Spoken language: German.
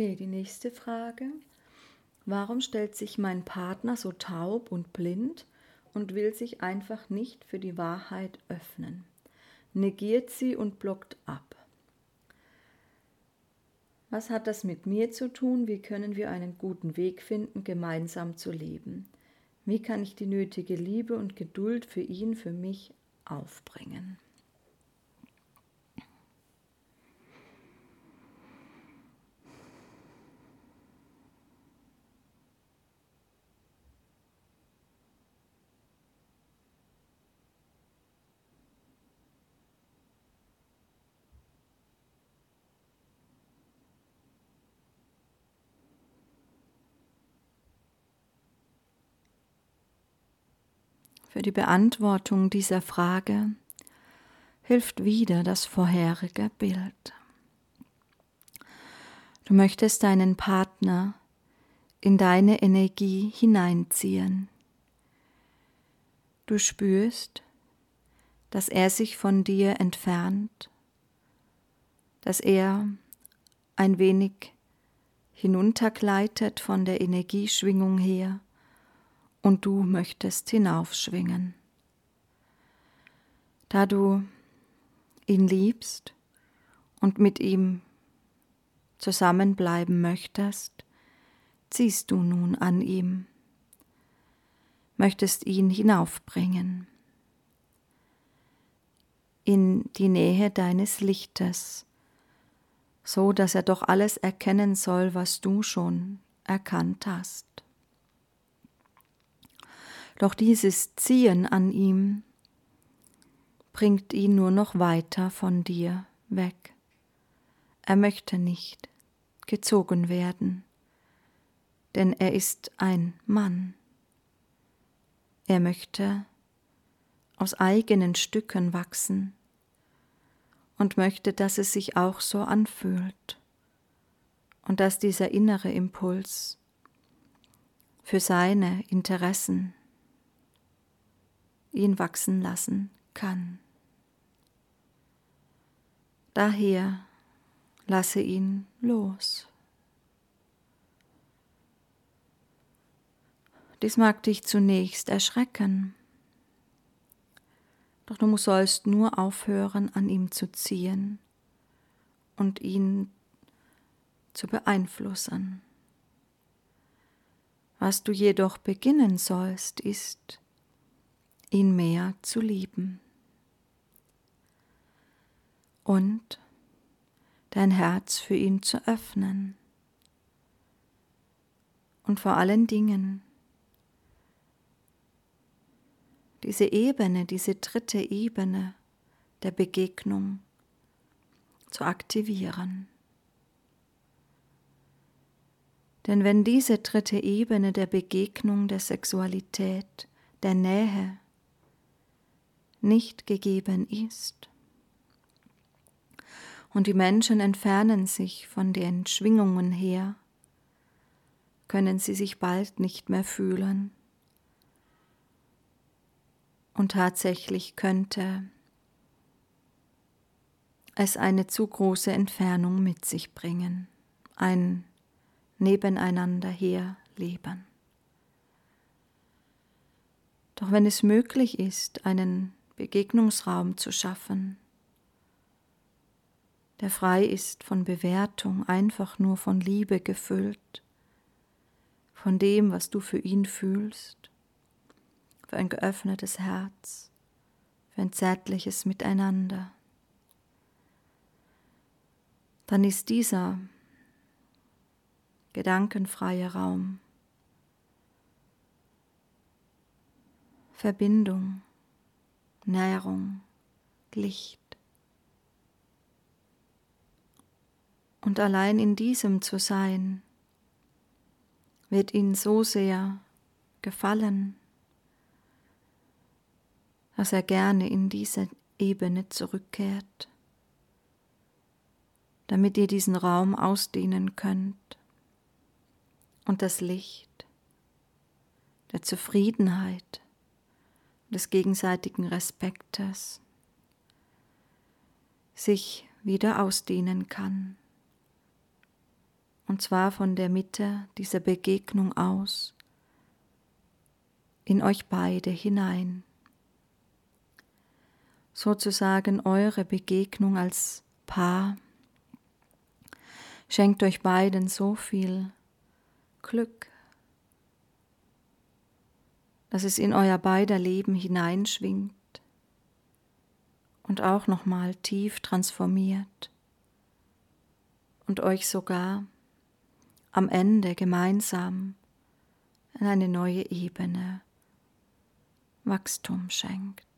Okay, die nächste Frage. Warum stellt sich mein Partner so taub und blind und will sich einfach nicht für die Wahrheit öffnen? Negiert sie und blockt ab. Was hat das mit mir zu tun? Wie können wir einen guten Weg finden, gemeinsam zu leben? Wie kann ich die nötige Liebe und Geduld für ihn, für mich aufbringen? Für die Beantwortung dieser Frage hilft wieder das vorherige Bild. Du möchtest deinen Partner in deine Energie hineinziehen. Du spürst, dass er sich von dir entfernt, dass er ein wenig hinuntergleitet von der Energieschwingung her und du möchtest hinaufschwingen. Da du ihn liebst und mit ihm zusammenbleiben möchtest, ziehst du nun an ihm, möchtest ihn hinaufbringen in die Nähe deines Lichtes, so dass er doch alles erkennen soll, was du schon erkannt hast. Doch dieses Ziehen an ihm bringt ihn nur noch weiter von dir weg. Er möchte nicht gezogen werden, denn er ist ein Mann. Er möchte aus eigenen Stücken wachsen und möchte, dass es sich auch so anfühlt und dass dieser innere Impuls für seine Interessen ihn wachsen lassen kann. Daher lasse ihn los. Dies mag dich zunächst erschrecken, doch du sollst nur aufhören, an ihm zu ziehen und ihn zu beeinflussen. Was du jedoch beginnen sollst, ist, ihn mehr zu lieben. Und dein Herz für ihn zu öffnen. Und vor allen Dingen diese Ebene, diese dritte Ebene der Begegnung zu aktivieren. Denn wenn diese dritte Ebene der Begegnung, der Sexualität, der Nähe, nicht gegeben ist. Und die Menschen entfernen sich von den Schwingungen her, können sie sich bald nicht mehr fühlen. Und tatsächlich könnte es eine zu große Entfernung mit sich bringen, ein Nebeneinander herleben. Doch wenn es möglich ist, einen Begegnungsraum zu schaffen, der frei ist von Bewertung, einfach nur von Liebe gefüllt, von dem, was du für ihn fühlst, für ein geöffnetes Herz, für ein zärtliches Miteinander. Dann ist dieser gedankenfreie Raum Verbindung Nährung, Licht. Und allein in diesem zu sein, wird ihnen so sehr gefallen, dass er gerne in diese Ebene zurückkehrt, damit ihr diesen Raum ausdehnen könnt und das Licht der Zufriedenheit des gegenseitigen Respektes sich wieder ausdehnen kann und zwar von der Mitte dieser Begegnung aus, in euch beide hinein. Sozusagen eure Begegnung als Paar schenkt euch beiden so viel Glück, dass es in euer beider Leben hineinschwingt und auch nochmal tief transformiert und euch sogar am Ende gemeinsam in eine neue Ebene Wachstum schenkt.